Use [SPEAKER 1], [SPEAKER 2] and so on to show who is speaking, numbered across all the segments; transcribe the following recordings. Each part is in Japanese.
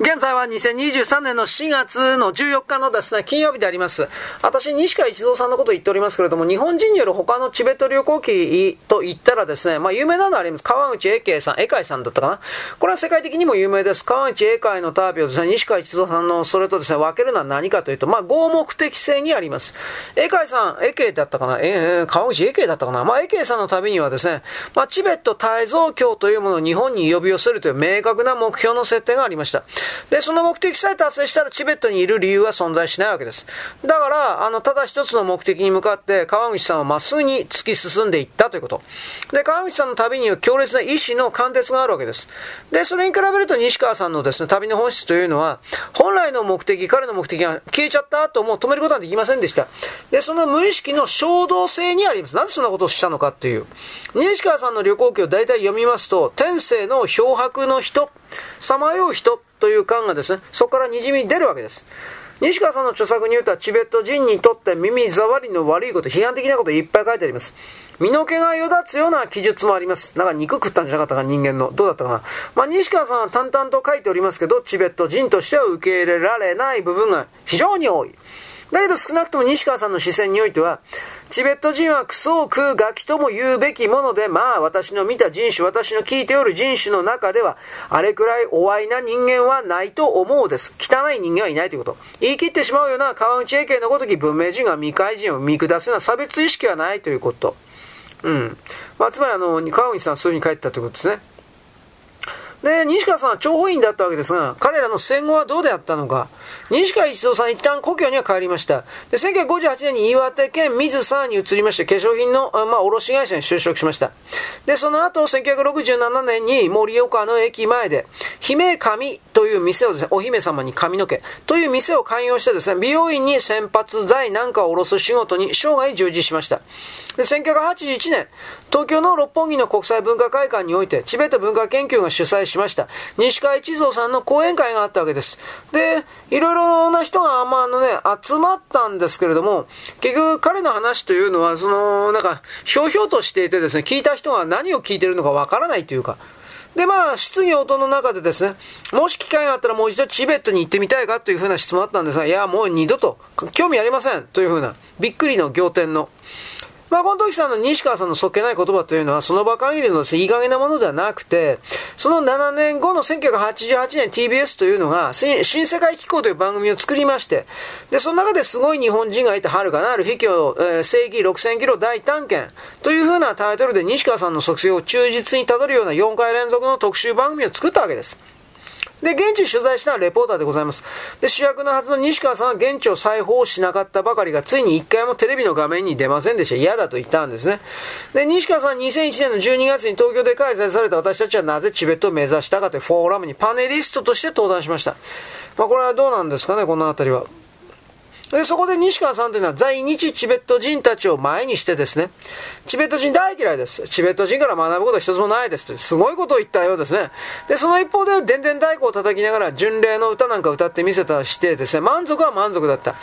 [SPEAKER 1] 現在は2023年の4月の14日のですね、金曜日であります。私、西川一蔵さんのことを言っておりますけれども、日本人による他のチベット旅行記と言ったらですね、まあ有名なのはあります。川口英慶さん、英海さんだったかな。これは世界的にも有名です。川口英海の旅をですね、西川一蔵さんのそれとですね、分けるのは何かというと、まあ合目的性にあります。英海さん、英慶だったかな、えー、川口英慶だったかな。まあ英慶さんの旅にはですね、まあチベット大蔵教というものを日本に呼び寄せるという明確な目標の設定がありました。で、その目的さえ達成したらチベットにいる理由は存在しないわけです。だから、あの、ただ一つの目的に向かって川口さんはまっすぐに突き進んでいったということ。で、川口さんの旅には強烈な意志の貫徹があるわけです。で、それに比べると西川さんのですね、旅の本質というのは、本来の目的、彼の目的が消えちゃった後も止めることはできませんでした。で、その無意識の衝動性にあります。なぜそんなことをしたのかっていう。西川さんの旅行記を大体読みますと、天性の漂白の人、さまよう人という感がですね、そこからにじみ出るわけです。西川さんの著作に言うとチベット人にとって耳障りの悪いこと、批判的なこといっぱい書いてあります。身の毛がよだつような記述もあります。なんか肉食ったんじゃなかったか、人間の。どうだったかな。まあ、西川さんは淡々と書いておりますけど、チベット人としては受け入れられない部分が非常に多い。だけど少なくとも西川さんの視線においては、チベット人はクソを食うガキとも言うべきもので、まあ私の見た人種、私の聞いておる人種の中では、あれくらいお愛な人間はないと思うです。汚い人間はいないということ。言い切ってしまうような川内英系のごとき文明人が未開人を見下すような差別意識はないということ。うん。まあ、つまりあの、川内さんはそういうふうに書いてたということですね。で、西川さんは諜報員だったわけですが、彼らの戦後はどうであったのか。西川一郎さん一旦故郷には帰りました。で、1958年に岩手県水沢に移りまして、化粧品の、まあ、卸会社に就職しました。で、その後、1967年に盛岡の駅前で、姫神という店をですね、お姫様に髪の毛という店を開業してですね、美容院に先発剤なんかを卸す仕事に生涯従事しました。で、1981年、東京の六本木の国際文化会館において、チベット文化研究が主催しました、西川一蔵さんの講演会があったわけです。で、いろいろな人が、まあ、あのね、集まったんですけれども、結局彼の話というのは、その、なんか、ひょうひょうとしていてですね、聞いた人が何を聞いてるのかわからないというか、で、まあ、質疑応答の中でですね、もし機会があったらもう一度チベットに行ってみたいかというふうな質問あったんですが、いや、もう二度と、興味ありませんというふうな、びっくりの仰天の、まあ、この時さんの西川さんのそっけない言葉というのは、その場限りのですね、いい加減なものではなくて、その7年後の1988年 TBS というのが、新世界機構という番組を作りまして、で、その中ですごい日本人がいて遥かなる秘境、えー、世紀6000キロ大探検というふうなタイトルで西川さんの足跡を忠実にたどるような4回連続の特集番組を作ったわけです。で、現地取材したのはレポーターでございます。で、主役のはずの西川さんは現地を再訪しなかったばかりが、ついに一回もテレビの画面に出ませんでした。嫌だと言ったんですね。で、西川さんは2001年の12月に東京で開催された私たちはなぜチベットを目指したかというフォーラムにパネリストとして登壇しました。まあ、これはどうなんですかね、このあたりは。で、そこで西川さんというのは在日チベット人たちを前にしてですね、チベット人大嫌いです。チベット人から学ぶことは一つもないですとすごいことを言ったようですね。で、その一方で、電電太鼓を叩きながら巡礼の歌なんか歌ってみせたしてですね、満足は満足だった。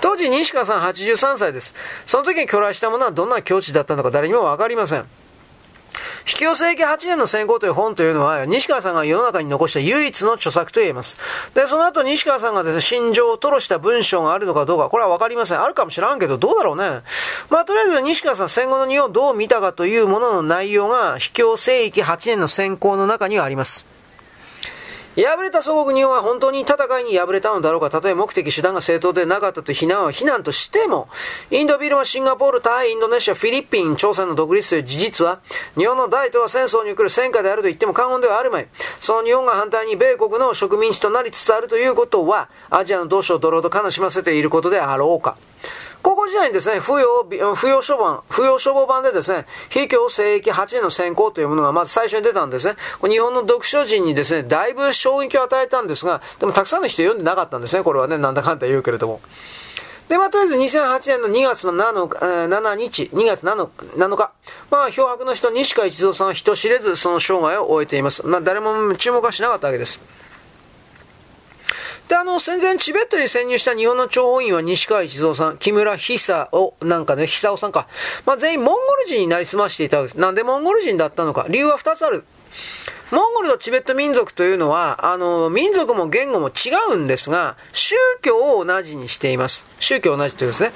[SPEAKER 1] 当時西川さん83歳です。その時に巨来したものはどんな境地だったのか誰にもわかりません。引き寄せ駅8年の選考という本というのは、西川さんが世の中に残した唯一の著作と言えます。で、その後西川さんがですね、心情を吐露した文章があるのかどうか、これはわかりません。あるかもしらんけど、どうだろうね。まあ、とりあえず西川さん戦後の日本をどう見たかというものの内容が、秘境聖域8年の選考の中にはあります。敗れた祖国日本は本当に戦いに敗れたのだろうか、たとえ目的手段が正当でなかったと非難は非難としても、インド、ビルマ、シンガポール、タイ、インドネシア、フィリピン、朝鮮の独立という事実は、日本の大東亜戦争に送る戦果であると言っても過言ではあるまい。その日本が反対に米国の植民地となりつつあるということは、アジアの同志をドローと悲しませていることであろうか。高校時代にですね、扶養、扶養処分、扶養処方版でですね、非教聖域8年の選考というものがまず最初に出たんですね。日本の読書人にですね、だいぶ衝撃を与えたんですが、でもたくさんの人読んでなかったんですね、これはね、なんだかんだ言うけれども。で、まあ、とりあえず2008年の2月の 7, 7日、2月 7, 7日、まあ、漂白の人、西川一蔵さんは人知れずその生涯を終えています。まあ、誰も注目はしなかったわけです。で、あの、戦前チベットに潜入した日本の諜報員は西川一蔵さん、木村久夫、なんかね、久夫さんか。まあ、全員モンゴル人になりすましていたわけです。なんでモンゴル人だったのか。理由は2つある。モンゴルとチベット民族というのは、あの、民族も言語も違うんですが、宗教を同じにしています。宗教同じというですね。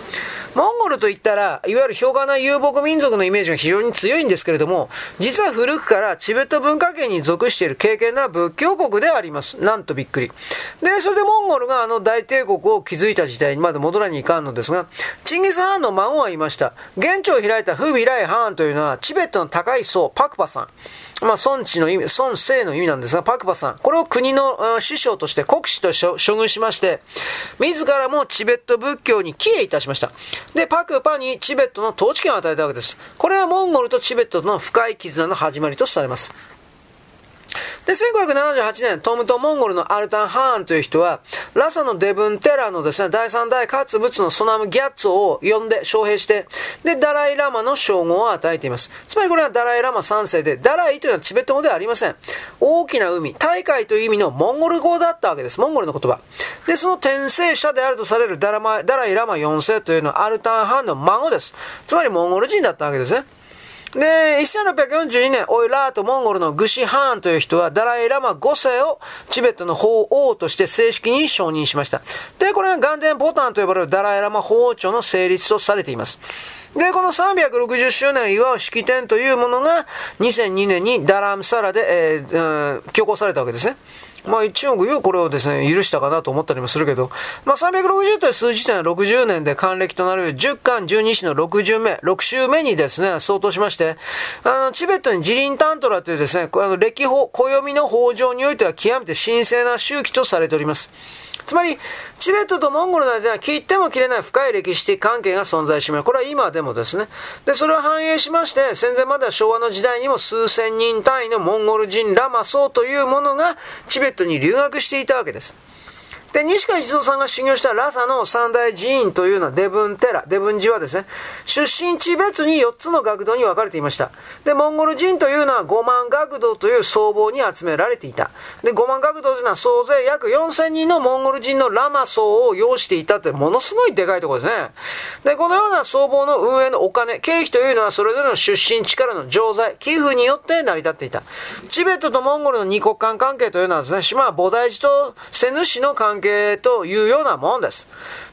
[SPEAKER 1] モンゴルといったら、いわゆる氷河な遊牧民族のイメージが非常に強いんですけれども、実は古くからチベット文化圏に属している敬虔な仏教国ではあります。なんとびっくり。で、それでモンゴルがあの大帝国を築いた時代にまだ戻らにいかんのですが、チンギス・ハーンの孫はいました。現地を開いたフビライ・ハーンというのは、チベットの高い層、パクパさん。まあ、孫地の意味、孫姓の意味なんですが、パクパさん、これを国の師匠として、国師と処遇しまして、自らもチベット仏教に帰依いたしました。で、パクパにチベットの統治権を与えたわけです。これはモンゴルとチベットとの深い絆の始まりとされます。で、1578年、トムとモンゴルのアルタン・ハーンという人は、ラサのデブン・テラのですね、第三代活物のソナム・ギャッツを呼んで、招聘して、で、ダライ・ラマの称号を与えています。つまりこれはダライ・ラマ3世で、ダライというのはチベット語ではありません。大きな海、大海という意味のモンゴル語だったわけです。モンゴルの言葉。で、その転生者であるとされるダラマダライ・ラマ4世というのはアルタン・ハーンの孫です。つまりモンゴル人だったわけですね。で、1642年、オイラートモンゴルのグシハーンという人は、ダライラマ5世をチベットの法王として正式に承認しました。で、これがガンデンボタンと呼ばれるダライラマ法王朝の成立とされています。で、この360周年を祝う式典というものが、2002年にダラムサラで、えー、強行されたわけですね。まあ中国ようこれをですね、許したかなと思ったりもするけど、まあ360という数字点は60年で還暦となる。10巻12子の60目、6週目にですね、相当しまして、あの、チベットにジリンタントラというですね、あの、歴法、暦の法上においては極めて神聖な周期とされております。つまり、チベットとモンゴルの間では切っても切れない深い歴史的関係が存在します。これは今でもですね。で、それを反映しまして、戦前までは昭和の時代にも数千人単位のモンゴル人ラマソーというものがチベットに留学していたわけです。で、西川一蔵さんが修行したラサの三大寺院というのはデブンテラ、デブン寺はですね、出身地別に4つの学童に分かれていました。で、モンゴル人というのは5万学童という僧帽に集められていた。で、5万学童というのは総勢約4000人のモンゴル人のラマ僧を要していたというものすごいでかいところですね。で、このような僧帽の運営のお金、経費というのはそれぞれの出身地からの錠剤、寄付によって成り立っていた。チベットとモンゴルの二国間関係というのはですね、島は菩提寺と瀬主の関係係というようなもんです。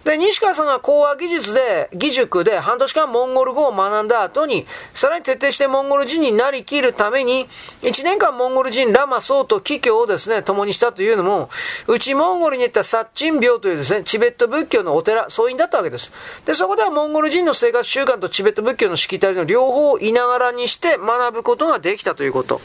[SPEAKER 1] で、西川さんが講話技術で、義塾で半年間モンゴル語を学んだ後に、さらに徹底してモンゴル人になりきるために、1年間モンゴル人ラマソウと帰居をですね、共にしたというのも、うちモンゴルに行ったサッチン廟というですね、チベット仏教のお寺、僧院だったわけです。で、そこではモンゴル人の生活習慣とチベット仏教のしきたりの両方をいながらにして学ぶことができたということ。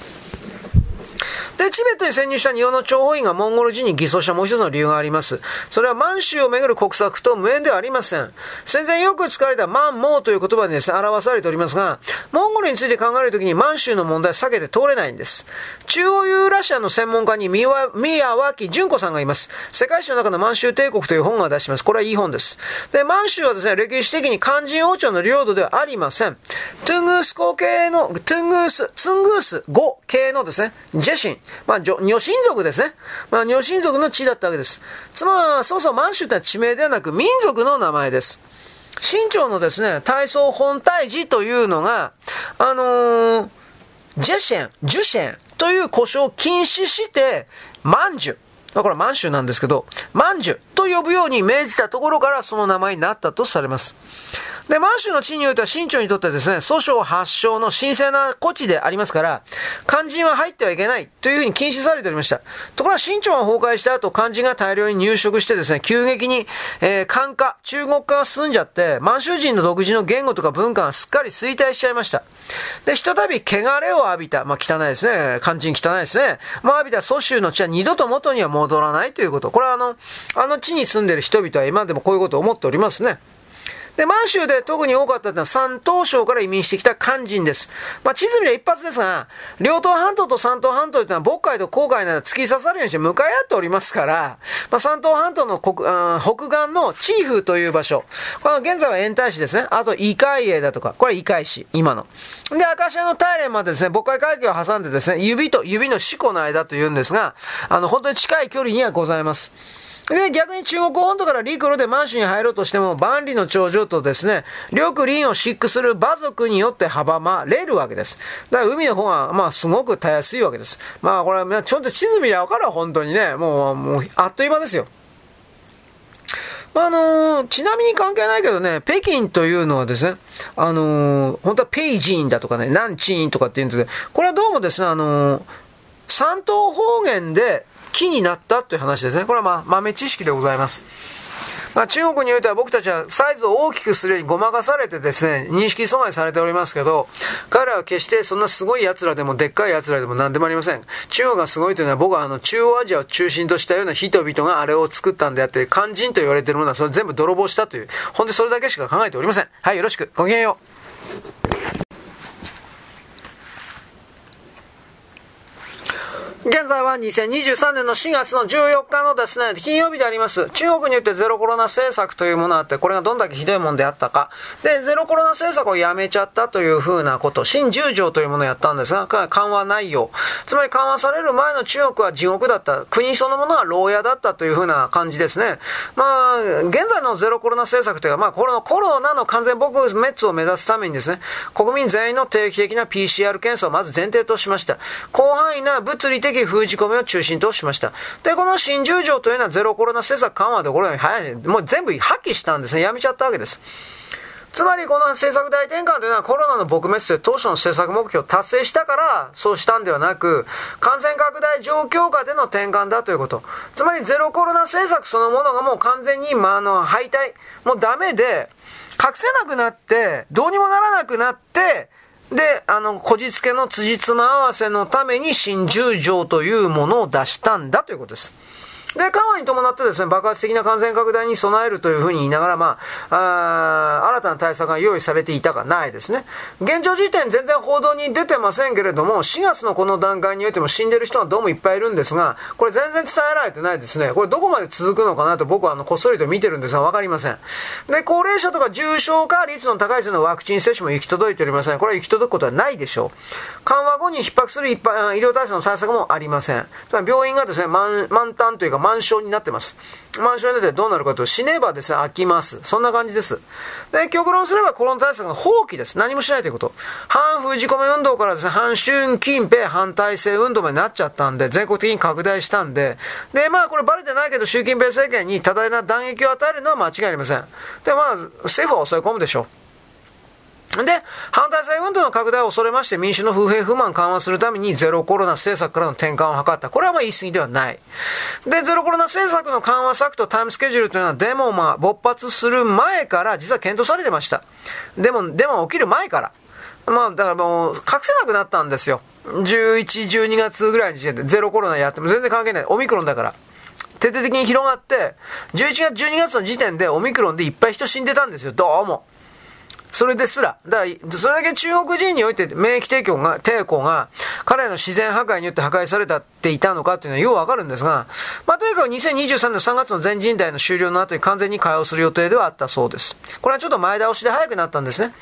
[SPEAKER 1] で、チベットに潜入した日本の諜報員がモンゴル人に偽装したもう一つの理由があります。それは満州をめぐる国策と無縁ではありません。戦前よく使われた満蒙という言葉でですね、表されておりますが、モンゴルについて考えるときに満州の問題は避けて通れないんです。中央ユーラシアの専門家に宮脇純子さんがいます。世界史の中の満州帝国という本が出します。これはいい本です。で、満州はですね、歴史的に漢人王朝の領土ではありません。トゥングース皇系の、トゥングース、ツングース5系のですね、ジェシン、まあ、女神族ですね。まあ、女神族の地だったわけです。つまり、そうそう、満州っては地名ではなく民族の名前です。清朝のですね、体操本体寺というのが、あのー、ジェシェン、ジュシェンという故障を禁止して、満州。これ満州なんですけど、満州と呼ぶように命じたところからその名前になったとされます。で、満州の地においては清朝にとってですね、訴訟発祥の神聖な古地でありますから、肝心は入ってはいけないというふうに禁止されておりました。ところが清朝が崩壊した後、肝心が大量に入植してですね、急激に、えー、漢化、中国化が進んじゃって、満州人の独自の言語とか文化がすっかり衰退しちゃいました。で、ひとたび汚れを浴びた、まあ汚いですね、肝心汚いですね、まあ浴びた蘇州の地は二度と元には戻らないということ。これはあの、あの地に住んでる人々は今でもこういうことを思っておりますね。で、満州で特に多かったのは山東省から移民してきた漢人です。まあ、地図見れば一発ですが、両東半島と山東半島というのは渤海と黄海など突き刺さるようにして向かい合っておりますから、まあ、山東半島の国北岸のチーフという場所。この現在は延滞市ですね。あと、異海営だとか、これ異海市、今の。で、アカシアの大連までですね、渤海海峡を挟んでですね、指と指の四股の間というんですが、あの、本当に近い距離にはございます。で、逆に中国本土から陸路で満州に入ろうとしても、万里の長城とですね、緑林を飼育する馬族によって阻まれるわけです。だから海の方は、まあ、すごくたやすいわけです。まあ、これは、ちょっと地図見りゃわかるわ、本当にね。もう、もう、あっという間ですよ。まあ、あのー、ちなみに関係ないけどね、北京というのはですね、あのー、本当はペイジンだとかね、ナンチンとかって言うんですけど、これはどうもですね、あのー、山東方言で木になったという話ですね。これはまあ豆知識でございます。まあ、中国においては僕たちはサイズを大きくするようにごまかされてですね、認識阻害されておりますけど、彼らは決してそんなすごい奴らでもでっかい奴らでも何でもありません。中国がすごいというのは僕はあの中央アジアを中心としたような人々があれを作ったんであって、肝心と言われているものはそれ全部泥棒したという、本当にそれだけしか考えておりません。はい、よろしく。ごきげんよう。現在は2023年の4月の14日のですね、金曜日であります。中国によってゼロコロナ政策というものがあって、これがどんだけひどいもんであったか。で、ゼロコロナ政策をやめちゃったというふうなこと、新十条というものをやったんですが、緩和内容。つまり緩和される前の中国は地獄だった。国そのものは牢屋だったというふうな感じですね。まあ、現在のゼロコロナ政策というか、まあ、このコロナの完全撲滅を目指すためにですね、国民全員の定期的な PCR 検査をまず前提としました。広範囲な物理的封じ込めを中心としました。で、この新十条というのはゼロコロナ政策緩和でこれは早い、もう全部破棄したんですね。やめちゃったわけです。つまりこの政策大転換というのはコロナの撲滅という当初の政策目標を達成したからそうしたんではなく、感染拡大状況下での転換だということ。つまりゼロコロナ政策そのものがもう完全に、まあ、あの、敗退、もうダメで、隠せなくなって、どうにもならなくなって、で、あの、こじつけの辻褄合わせのために新十条というものを出したんだということです。で、緩和に伴ってですね、爆発的な感染拡大に備えるというふうに言いながら、まあ、あ新たな対策が用意されていたかないですね。現状時点全然報道に出てませんけれども、4月のこの段階においても死んでる人がどうもいっぱいいるんですが、これ全然伝えられてないですね。これどこまで続くのかなと僕はあの、こっそりと見てるんですが、わかりません。で、高齢者とか重症化率の高い人のワクチン接種も行き届いておりません。これは行き届くことはないでしょう。緩和後に逼迫する一般医療体制の対策もありません。つまり病院がですね、満満タンというか満床になってます。満床になってどうなるかというと、死ねばですね、飽きます。そんな感じです。で、極論すればコロナ対策の放棄です。何もしないということ。反封じ込め運動からですね、反春近平反体制運動になっちゃったんで、全国的に拡大したんで、で、まあこれバレてないけど、習近平政権に多大な打撃を与えるのは間違いありません。で、まあ、政府は抑え込むでしょう。で、反対再運動の拡大を恐れまして民主の不平不満緩和するためにゼロコロナ政策からの転換を図った。これはまあ言い過ぎではない。で、ゼロコロナ政策の緩和策とタイムスケジュールというのはデモが勃発する前から実は検討されてました。でも、デモ起きる前から。まあ、だからもう隠せなくなったんですよ。11、12月ぐらいの時点でゼロコロナやっても全然関係ない。オミクロンだから。徹底的に広がって、11月、12月の時点でオミクロンでいっぱい人死んでたんですよ。どうも。それですら、だからそれだけ中国人において免疫提供が、抵抗が、彼らの自然破壊によって破壊されたっていたのかっていうのはようわかるんですが、まあとにかく2023年3月の全人代の終了の後に完全に会話する予定ではあったそうです。これはちょっと前倒しで早くなったんですね。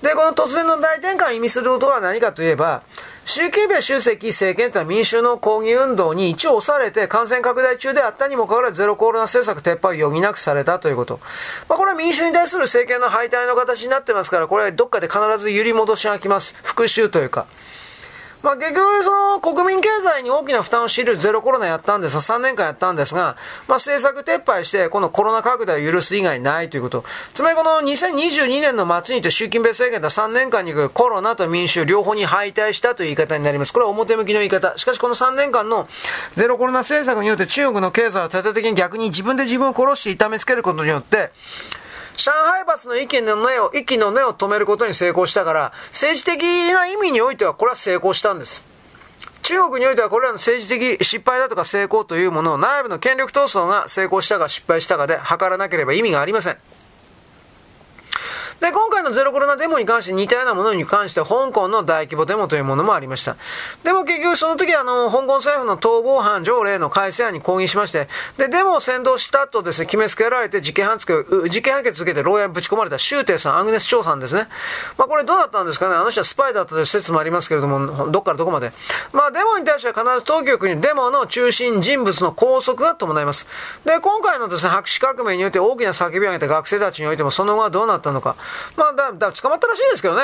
[SPEAKER 1] で、この突然の大転換を意味することは何かといえば、習近平主席政権とは民衆の抗議運動に一応押されて感染拡大中であったにもかかわらずゼロコロナ政策撤廃を余儀なくされたということ。まあ、これは民衆に対する政権の敗退の形になってますから、これはどっかで必ず揺り戻しがきます。復讐というか。まあ、結局、その国民経済に大きな負担を強いるゼロコロナやったんです3年間やったんですが、まあ、政策撤廃して、このコロナ拡大を許す以外ないということ。つまりこの2022年の末にて習近平政権で3年間にコロナと民主両方に敗退したという言い方になります。これは表向きの言い方。しかしこの3年間のゼロコロナ政策によって中国の経済を徹底的に逆に自分で自分を殺して痛めつけることによって、上海バスの息の根を、息の根を止めることに成功したから、政治的な意味においてはこれは成功したんです。中国においてはこれらの政治的失敗だとか成功というものを内部の権力闘争が成功したか失敗したかで測らなければ意味がありません。で、今回のゼロコロナデモに関して似たようなものに関して香港の大規模デモというものもありました。でも結局その時あの、香港政府の逃亡犯条例の改正案に抗議しまして、で、デモを先導した後ですね、決めつけられて事件判決、事件判決受けて牢屋にぶち込まれた周庭さん、アグネス長さんですね。まあこれどうだったんですかね？あの人はスパイだったという説もありますけれども、どっからどこまで。まあデモに対しては必ず当局にデモの中心人物の拘束が伴います。で、今回のですね、白紙革命において大きな叫びを上げた学生たちにおいてもその後はどうなったのか。まあだ、だ、捕まったらしいですけどね。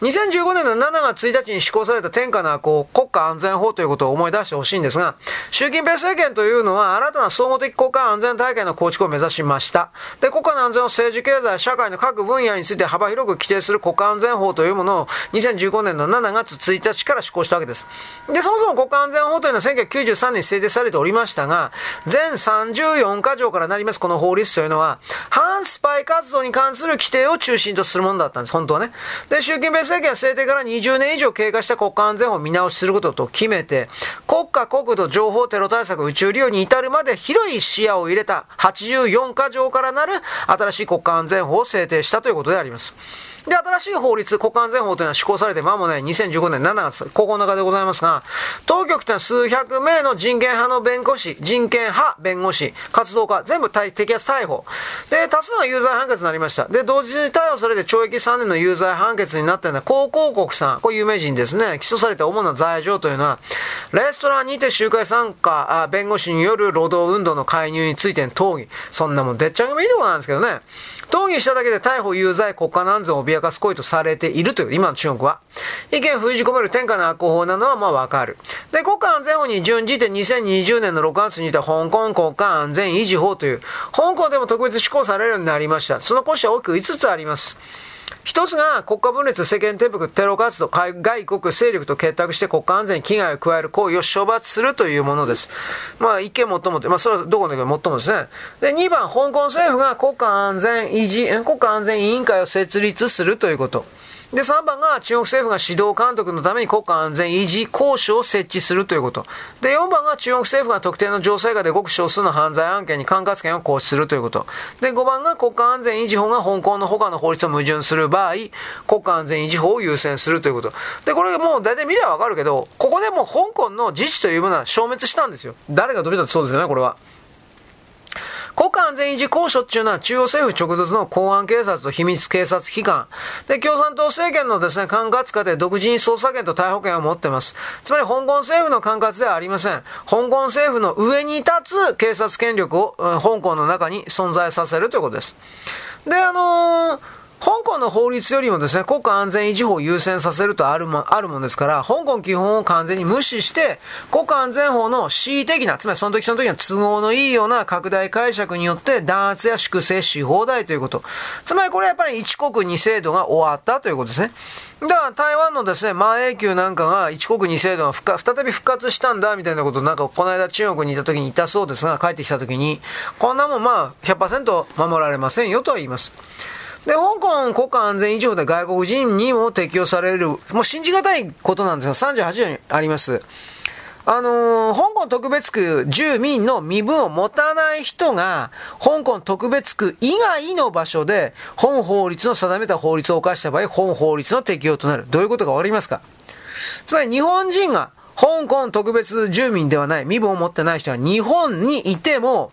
[SPEAKER 1] 2015年の7月1日に施行された天下のこう国家安全法ということを思い出してほしいんですが、習近平政権というのは新たな総合的国家安全体系の構築を目指しました。で、国家の安全を政治経済、社会の各分野について幅広く規定する国家安全法というものを2015年の7月1日から施行したわけです。で、そもそも国家安全法というのは1993年に制定されておりましたが、全34箇条からなりますこの法律というのは、反スパイ活動に関する規定を中心とするものだったんです、本当はね。で、習近平政権は制定から20年以上経過した国家安全法を見直しすることと決めて、国家国土情報テロ対策宇宙利用に至るまで広い視野を入れた84箇条からなる新しい国家安全法を制定したということであります。で、新しい法律、国家安全法というのは施行されて間もない2015年7月9日でございますが、当局というのは数百名の人権派の弁護士、人権派弁護士、活動家、全部摘発逮捕。で、多数の有罪判決になりました。で、同時に逮捕されて懲役3年の有罪判決になった高広告さん、これ有名人ですね、起訴された主な罪状というのは、レストランにて集会参加、あ弁護士による労働運動の介入についての討議。そんなもんでっちゃんがいいとこなんですけどね。討議しただけで逮捕有罪、国家の安全を脅かす行為とされているという、今の中国は。意見封じ込める天下の悪法なのはまあわかる。で、国家安全法に準じて2020年の6月にいた香港国家安全維持法という、香港でも特別施行されるようになりました。その講師は大きく5つあります。一つが国家分裂、世間転覆、テロ活動、外国勢力と結託して国家安全に危害を加える行為を処罰するというものです。まあ、一見もっともまあ、それはどこの最もですね。で、二番、香港政府が国家安全維持、国家安全委員会を設立するということ。で、3番が中国政府が指導監督のために国家安全維持交渉を設置するということ。で、4番が中国政府が特定の情勢下でごく少数の犯罪案件に管轄権を行使するということ。で、5番が国家安全維持法が香港の他の法律と矛盾する場合、国家安全維持法を優先するということ。で、これもう大体見ればわかるけど、ここでもう香港の自治というものは消滅したんですよ。誰が飛び立ってそうですよね、これは。国家安全維持交渉っていうのは中央政府直属の公安警察と秘密警察機関。で、共産党政権のですね、管轄下で独自に捜査権と逮捕権を持ってます。つまり香港政府の管轄ではありません。香港政府の上に立つ警察権力を、香港の中に存在させるということです。で、あのー香港の法律よりもですね、国家安全維持法を優先させるとあるもあるもんですから、香港基本を完全に無視して、国家安全法の恣意的な、つまりその時その時の都合のいいような拡大解釈によって弾圧や粛清し放題ということ。つまりこれはやっぱり一国二制度が終わったということですね。だから台湾のですね、万永久なんかが一国二制度が再び復活したんだみたいなことなんかこの間中国にいた時にいたそうですが、帰ってきた時に、こんなもんまあ100%守られませんよとは言います。で、香港国家安全維持法で外国人にも適用される、もう信じがたいことなんですが、38条にあります。あのー、香港特別区住民の身分を持たない人が、香港特別区以外の場所で、本法律の定めた法律を犯した場合、本法律の適用となる。どういうことかわかりますか？つまり日本人が、香港特別住民ではない、身分を持ってない人は日本にいても、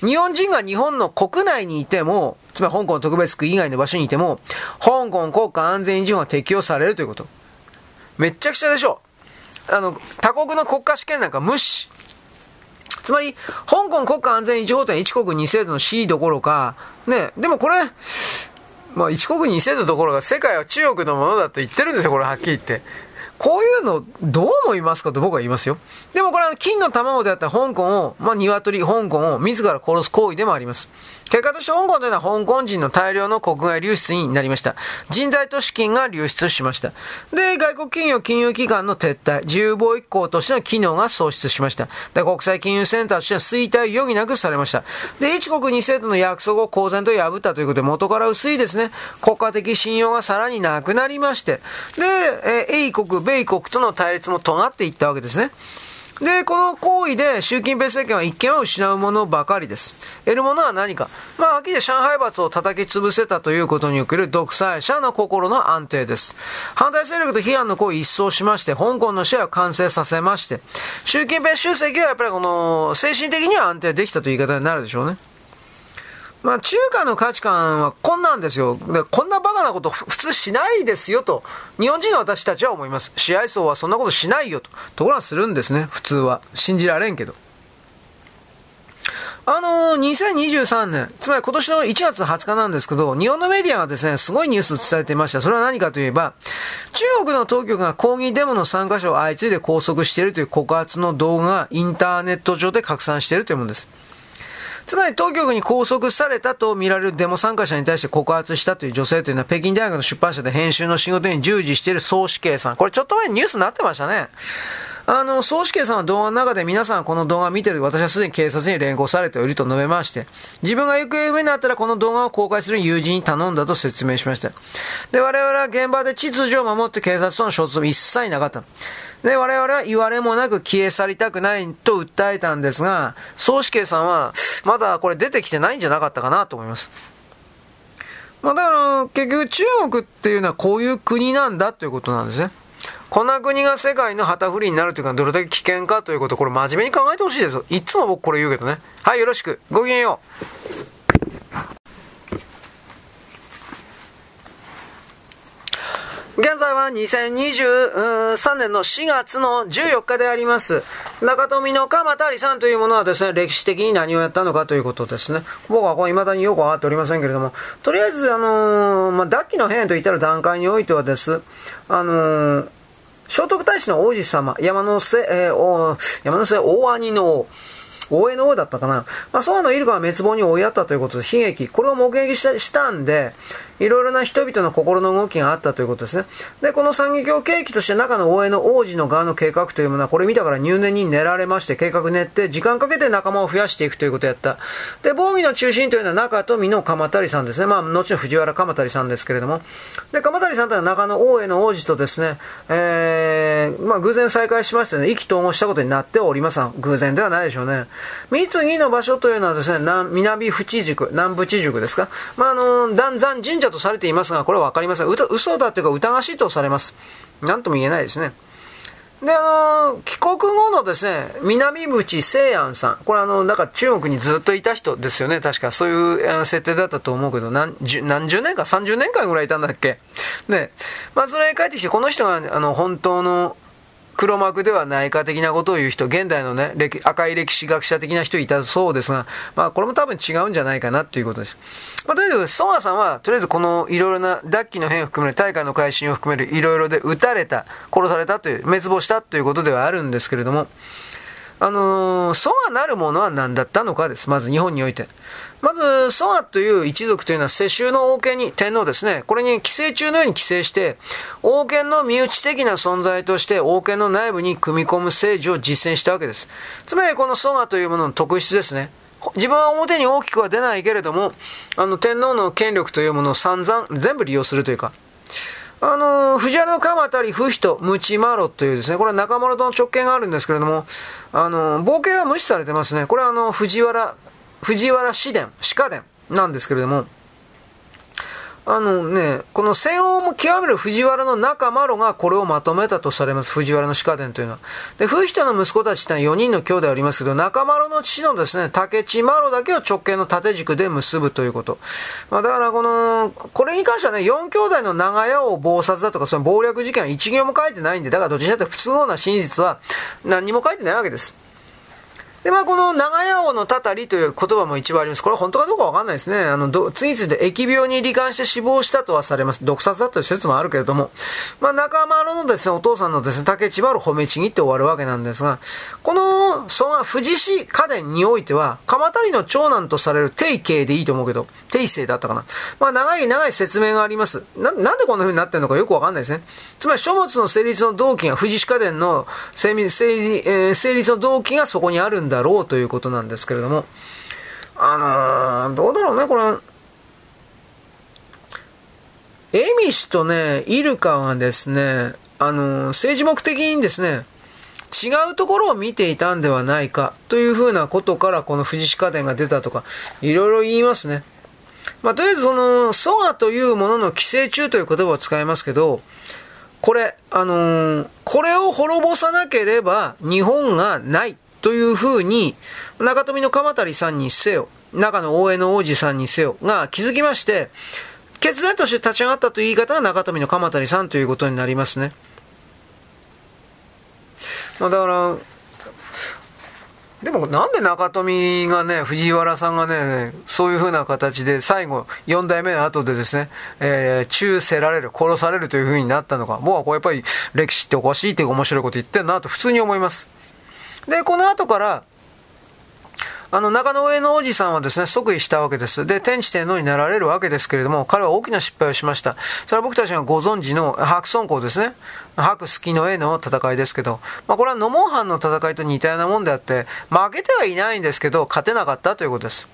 [SPEAKER 1] 日本人が日本の国内にいても、つまり香港特別区以外の場所にいても、香港国家安全維持法が適用されるということ。めっちゃくちゃでしょ。あの、他国の国家試験なんか無視。つまり、香港国家安全維持法というのは一国二制度の C どころか、ね、でもこれ、まあ一国二制度どころか世界は中国のものだと言ってるんですよ、これはっきり言って。こういうの、どう思いますかと僕は言いますよ。でもこれは金の卵であった香港を、まあ、鶏、香港を自ら殺す行為でもあります。結果として香港というのは香港人の大量の国外流出になりました。人材と資金が流出しました。で、外国企業金融機関の撤退、自由貿易港としての機能が喪失しました。で、国際金融センターとしては衰退を余儀なくされました。で、一国二制度の約束を公然と破ったということで元から薄いですね。国家的信用がさらになくなりまして、で、え英国、米国との対立も尖っていったわけですね。で、この行為で習近平政権は一見は失うものばかりです。得るものは何か。まあ、秋で上海罰を叩き潰せたということにおける独裁者の心の安定です。反対勢力と批判の行為一掃しまして、香港の支配を完成させまして、習近平主席はやっぱりこの、精神的には安定できたという言い方になるでしょうね。まあ、中華の価値観はこんなんですよ。でこんなバカなこと普通しないですよと、日本人の私たちは思います。試合層はそんなことしないよと。ところがするんですね、普通は。信じられんけど。あのー、2023年、つまり今年の1月20日なんですけど、日本のメディアがですね、すごいニュースを伝えていました。それは何かといえば、中国の当局が抗議デモの参加者を相次いで拘束しているという告発の動画がインターネット上で拡散しているというものです。つまり当局に拘束されたと見られるデモ参加者に対して告発したという女性というのは北京大学の出版社で編集の仕事に従事している総死刑さん。これちょっと前にニュースになってましたね。あの、総死刑さんは動画の中で皆さんこの動画を見てる私はすでに警察に連行されていると述べまして、自分が行方不明になったらこの動画を公開する友人に頼んだと説明しました。で、我々は現場で秩序を守って警察との衝突も一切なかった。で、我々は言われもなく消え去りたくないと訴えたんですが、総死刑さんは、まだこれ出てきてないんじゃなかったかなと思います。まあ、だから、結局中国っていうのはこういう国なんだということなんですね。こんな国が世界の旗振りになるというか、どれだけ危険かということ、これ真面目に考えてほしいです。いつも僕これ言うけどね。はい、よろしく。ごきげんよう。現在は2023年の4月の14日であります。中富の鎌足さんというものはですね、歴史的に何をやったのかということですね。僕はこれ未だによくわかっておりませんけれども、とりあえず、あのー、まあ、脱期の変といったら段階においてはです、あのー、聖徳太子の王子様、山の瀬、えー、山の瀬大兄の王、大江の王だったかな。まあ、そうのイルカは滅亡に追いやったということで、悲劇、これを目撃したしたんで、いろいろな人々の心の動きがあったということですね。で、この惨劇を契機として中の大江の王子の側の計画というものは、これ見たから入念に練られまして、計画練って、時間かけて仲間を増やしていくということをやった。で、防御の中心というのは中富の鎌足さんですね。まあ、後の藤原鎌足さんですけれども。で、鎌足さんというのは中野大江の王子とですね、えー、まあ、偶然再会しましてね、意気投合したことになっております。偶然ではないでしょうね。三次の場所というのはですね、南淵塾、南淵塾ですか。まあ、あの、断山神社とされていますが、これはわかりません。う嘘だというか疑わしいとされます。なんとも言えないですね。で、あの、帰国後のですね、南淵聖安さん。これあの、なんか中国にずっといた人ですよね。確かそういう設定だったと思うけど、何十何十年か、30年間ぐらいいたんだっけ？ね。まあ、それ帰ってきて、この人が、あの、本当の、黒幕ではないか的なことを言う人、現代のね、赤い歴史学者的な人いたそうですが、まあこれも多分違うんじゃないかなということです。まあとにかく、ソアさんは、とりあえずこのいろいろな脱期の変を含める、大会の改新を含めるいろいろで撃たれた、殺されたという、滅亡したということではあるんですけれども、あのー、ソアなるものは何だったのかです。まず日本において。まず、ソアという一族というのは世襲の王権に、天皇ですね。これに寄生虫のように寄生して、王権の身内的な存在として王権の内部に組み込む政治を実践したわけです。つまりこのソアというものの特質ですね。自分は表に大きくは出ないけれども、あの天皇の権力というものを散々全部利用するというか、あの、藤原の鎌たり、不人、ムチマロというですね、これは中丸との直径があるんですけれども、あの、冒険は無視されてますね。これはあの、藤原、藤原市伝、鹿伝なんですけれども、あのね、この戦王も極める藤原の中丸がこれをまとめたとされます。藤原の鹿伝というのは。で、不人の息子たちってのは4人の兄弟ありますけど、中丸の父のですね、竹地丸だけを直系の縦軸で結ぶということ。まあ、だからこの、これに関してはね、4兄弟の長屋を暴殺だとか、その謀略事件は一行も書いてないんで、だからどちらかというと不都合な真実は何にも書いてないわけです。で、まあ、この長屋王のたたりという言葉も一番あります。これは本当かどうかわかんないですね。あの、ど次々で疫病に罹患して死亡したとはされます。毒殺だという説もあるけれども、まあ、中丸のですね、お父さんのですね、竹千葉を褒めちぎって終わるわけなんですが、この、その富士市家電においては、鎌足の長男とされる定型でいいと思うけど、定性だったかな。まあ、長い長い説明があります。な、なんでこんな風になってるのかよくわかんないですね。つまり、書物の成立の動機が、富士市家電の成立、えー、成立の動機がそこにあるんだろうということなんですけれども、あのー、どうだろうね、これ。エミシとね、イルカはですね、あのー、政治目的にですね、違うところを見ていたんではないかというふうなことからこの富士歯科伝が出たとか、いろいろ言いますね。まあ、とりあえずその、蘇我というものの寄生虫という言葉を使いますけど、これ、あのー、これを滅ぼさなければ日本がないというふうに、中富の鎌足さんにせよ、中の大江の王子さんにせよが気づきまして、決断として立ち上がったという言い方が中富の鎌足さんということになりますね。まあ、だから、でもなんで中富がね、藤原さんがね、そういう風な形で最後、4代目の後でですね、えー、中せられる、殺されるという風になったのか、もうこれやっぱり歴史っておかしいっていう面白いこと言ってんなと普通に思います。で、この後から、あの、中野上の王子さんはですね、即位したわけです。で、天地天皇になられるわけですけれども、彼は大きな失敗をしました。それは僕たちがご存知の白村江ですね。白月の絵の戦いですけど、まあ、これは野門藩の戦いと似たようなもんであって、負けてはいないんですけど、勝てなかったということです。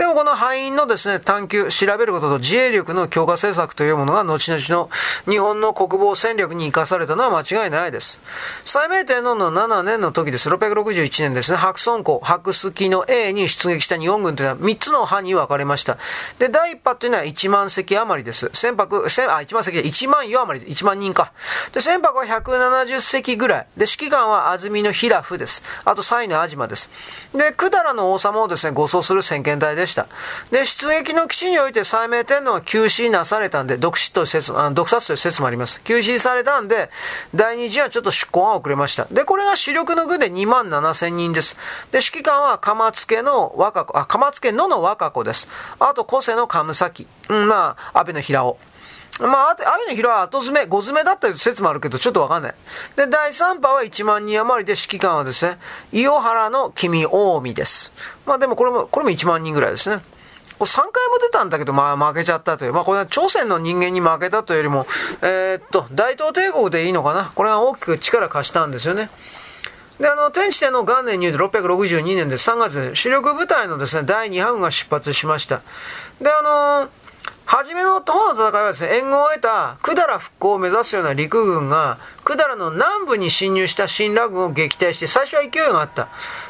[SPEAKER 1] でもこの敗因のですね、探求、調べることと自衛力の強化政策というものが後々の日本の国防戦略に生かされたのは間違いないです。最明天皇の7年の時です。661年ですね、白村江、白月の A に出撃した日本軍というのは3つの派に分かれました。で、第1波というのは1万隻余りです。船舶、船あ、1万隻で1万余り、1万人か。で、船舶は170隻ぐらい。で、指揮官は安住の平府です。あと、西の安島です。で、百済の王様をですね、護送する先見隊でした。で、出撃の基地において最明天皇は休止なされたんで、毒死と説、あ毒殺という説もあります。休止されたんで、第二次はちょっと出航が遅れました。で、これが主力の軍で2万7千人です。で、指揮官は鎌付の若子、あ、鎌付野の若子です。あと、個性の神崎。うん、まあ、安倍の平尾。まあ、安倍の平は後詰め、5詰めだったいう説もあるけど、ちょっとわかんない。で、第3波は1万人余りで、指揮官はですね、伊予原の君近江です。まあでもこれも、これも1万人ぐらいですね。これ3回も出たんだけど、まあ負けちゃったという。まあこれは朝鮮の人間に負けたというよりも、えー、っと、大東帝国でいいのかな。これが大きく力貸したんですよね。で、あの、天地天の元年に言うと662年で3月、主力部隊のですね、第2班が出発しました。で、あのー初めの方の戦いはですね、援護を得た百済復興を目指すような陸軍が、百済の南部に侵入した新羅軍を撃退して、最初は勢いがあった。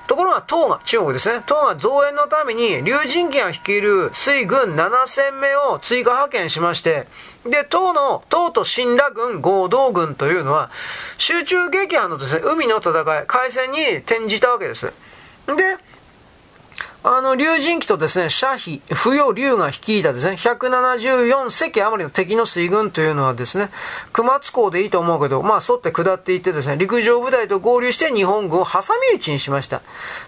[SPEAKER 1] ところが、唐が、中国ですね、唐が増援のために、竜神家が率いる水軍7000名を追加派遣しまして、で、唐の、唐と新羅軍合同軍というのは、集中撃破のですね、海の戦い、海戦に転じたわけです。で、あの、竜神機とですね、シャヒ、不要竜が率いたですね、174隻余りの敵の水軍というのはですね、熊津港でいいと思うけど、まあ、沿って下っていってですね、陸上部隊と合流して日本軍を挟み撃ちにしました。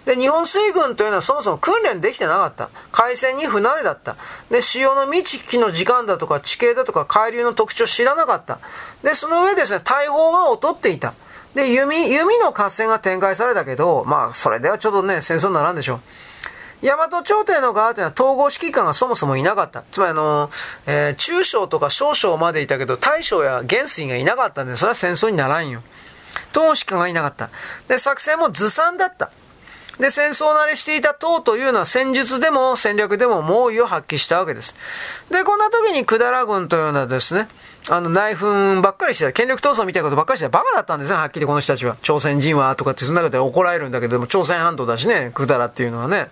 [SPEAKER 1] で、日本水軍というのはそもそも訓練できてなかった。海戦に不慣れだった。で、潮の満ち引きの時間だとか地形だとか海流の特徴を知らなかった。で、その上ですね、大砲が劣っていた。で、弓、弓の合戦が展開されたけど、まあ、それではちょっとね、戦争にならんでしょう。大和朝廷の側というのは統合指揮官がそもそもいなかった。つまりあの、えー、中将とか少将までいたけど、大将や元帥がいなかったんで、それは戦争にならんよ。統合指揮官がいなかった。で、作戦もずさんだった。で、戦争慣れしていた党というのは戦術でも戦略でも猛威を発揮したわけです。で、こんな時に百済軍というのはですね、あの、内紛ばっかりしてた。権力闘争みたいなことばっかりしてた。バカだったんですね、はっきりこの人たちは。朝鮮人はとかってそんなことで怒られるんだけども、朝鮮半島だしね、百済っていうのはね。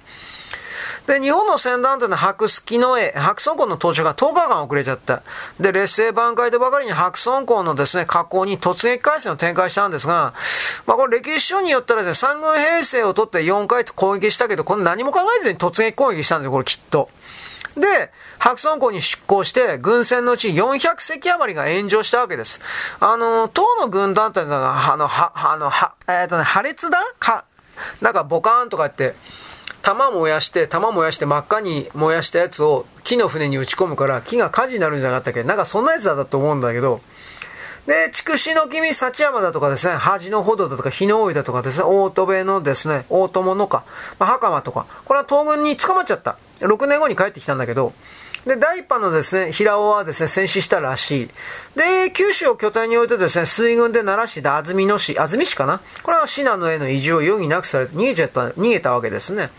[SPEAKER 1] で、日本の船団というのは白月の絵、白村港の到着が10日間遅れちゃった。で、劣勢挽回でばかりに白村港のですね、河口に突撃回戦を展開したんですが、まあこれ歴史書によったらですね、三軍兵制を取って4回と攻撃したけど、これ何も考えずに突撃攻撃したんですよ、これきっと。で、白村港に出港して、軍船のうち400隻余りが炎上したわけです。あの、党の軍団ってのは、あの、は、あの、は、えっ、ー、とね、破裂弾？か、なんかボカーンとかって、玉燃やして、玉燃やして真っ赤に燃やしたやつを木の船に打ち込むから、木が火事になるんじゃなかったっけ？なんかそんなやつだったと思うんだけど、で、筑紫の君、幸山だとかですね、恥のほどだとか、日の多いだとかですね、大戸部のですね、大友のか、まあ、袴とか、これは東軍に捕まっちゃった。6年後に帰ってきたんだけど、で、第一波のですね、平尾はですね、戦死したらしい。で、九州を拠点に置いてですね、水軍で奈良市で安住野市、安住市かな？これは信濃への移住を余儀なくされて逃げちゃった、逃げたわけですね。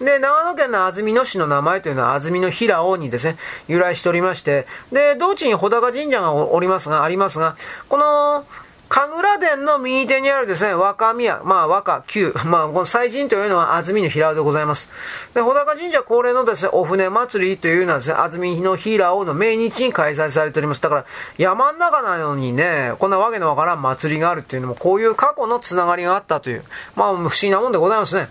[SPEAKER 1] で、長野県の安曇野市の名前というのは安曇野平尾にですね、由来しておりまして、で、道地に穂高神社がおりますが、ありますが、この、神楽殿の右手にあるですね、若宮、まあ若旧、まあこの祭神というのは安住の平尾でございます。で、穂高神社恒例のですね、お船祭りというのはですね、安住の平尾の命日に開催されております。だから、山ん中なのにね、こんなわけのわからん祭りがあるっていうのも、こういう過去のつながりがあったという、まあ不思議なもんでございますね。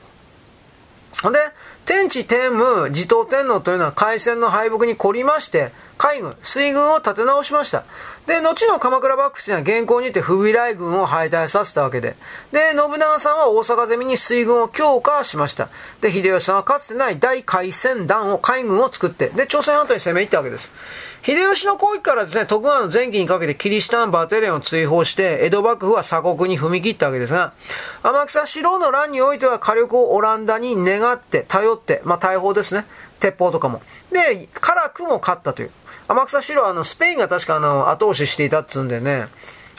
[SPEAKER 1] ほんで、天地天武持統天皇というのは海戦の敗北に懲りまして、海軍、水軍を立て直しました。で、後の鎌倉幕府というのは現行にて不備来軍を敗退させたわけで。で、信長さんは大阪攻めに水軍を強化しました。で、秀吉さんはかつてない大海戦団を、海軍を作って、で、朝鮮半島に攻め入ったわけです。秀吉の攻撃からですね、徳川の前期にかけてキリシタンバテレンを追放して、江戸幕府は鎖国に踏み切ったわけですが、天草四郎の乱においては火力をオランダに願って、頼っって、まあ大砲ですね。鉄砲とかも。で、辛くも勝ったという。天草四郎はあの、スペインが確かあの、後押ししていたっつうんでね。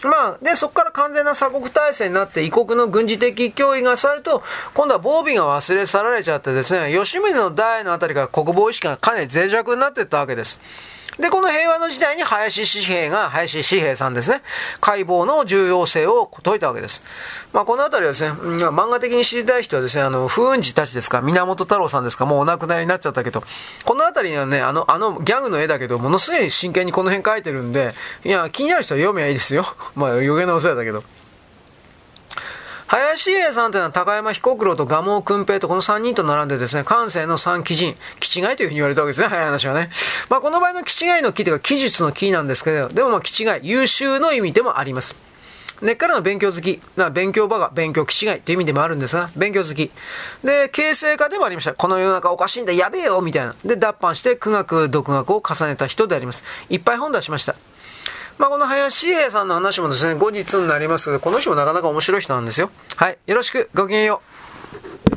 [SPEAKER 1] まあ、で、そこから完全な鎖国体制になって異国の軍事的脅威が去ると、今度は防備が忘れ去られちゃってですね、吉宗の代のあたりから国防意識がかなり脆弱になっていったわけです。で、この平和の時代に林紙幣が、林紙幣さんですね、解剖の重要性を説いたわけです。まあ、このあたりはですね、漫画的に知りたい人はですね、あの、風雲児たちですか、源太郎さんですか、もうお亡くなりになっちゃったけど、このあたりにはね、あの、あのギャグの絵だけど、ものすごい真剣にこの辺描いてるんで、いや、気になる人は読めばいいですよ。まあ、余計なお世話だけど。林家さんというのは高山彦九郎と蒲生君平とこの3人と並んでですね、関西の三奇人、気違いというふうに言われたわけですね、早い話はね。まあこの場合の気違いの木というか、記述の木なんですけど、でもまあ気違い、優秀の意味でもあります。根っからの勉強好き、な勉強場が勉強気違いという意味でもあるんですが、勉強好き。で、形成家でもありました。この世の中おかしいんだ、やべえよみたいな。で、脱藩して苦学、独学を重ねた人であります。いっぱい本出しました。まあ、この林平さんの話もですね、後日になりますけど、この人もなかなか面白い人なんですよ。はい。よろしく、ごきげんよう。